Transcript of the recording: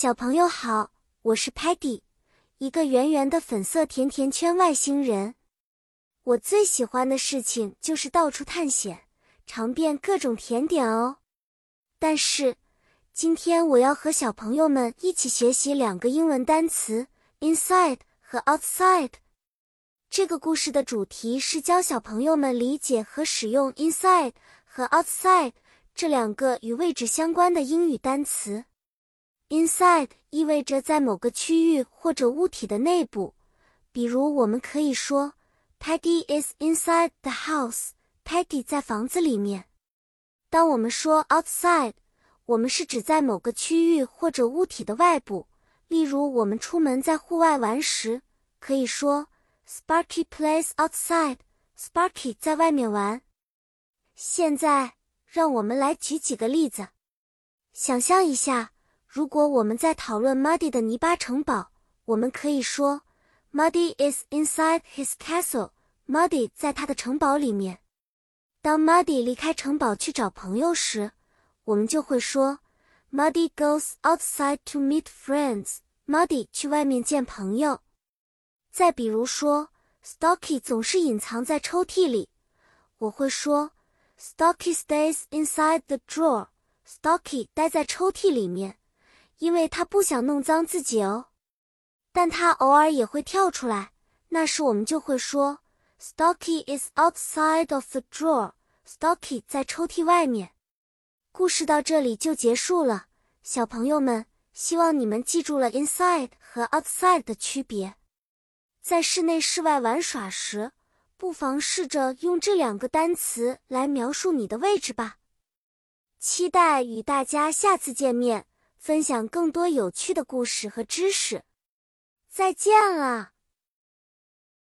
小朋友好，我是 Patty，一个圆圆的粉色甜甜圈外星人。我最喜欢的事情就是到处探险，尝遍各种甜点哦。但是，今天我要和小朋友们一起学习两个英文单词：inside 和 outside。这个故事的主题是教小朋友们理解和使用 inside 和 outside 这两个与位置相关的英语单词。Inside 意味着在某个区域或者物体的内部，比如我们可以说，Peggy is inside the house。Peggy 在房子里面。当我们说 outside，我们是指在某个区域或者物体的外部。例如，我们出门在户外玩时，可以说 Sparky plays outside。Sparky 在外面玩。现在，让我们来举几个例子，想象一下。如果我们在讨论 Muddy 的泥巴城堡，我们可以说 Muddy is inside his castle。Muddy 在他的城堡里面。当 Muddy 离开城堡去找朋友时，我们就会说 Muddy goes outside to meet friends。Muddy 去外面见朋友。再比如说，Stocky 总是隐藏在抽屉里，我会说 Stocky stays inside the drawer。Stocky 待在抽屉里面。因为他不想弄脏自己哦，但他偶尔也会跳出来，那时我们就会说，Stocky is outside of the drawer。Stocky 在抽屉外面。故事到这里就结束了，小朋友们，希望你们记住了 inside 和 outside 的区别。在室内、室外玩耍时，不妨试着用这两个单词来描述你的位置吧。期待与大家下次见面。分享更多有趣的故事和知识，再见了。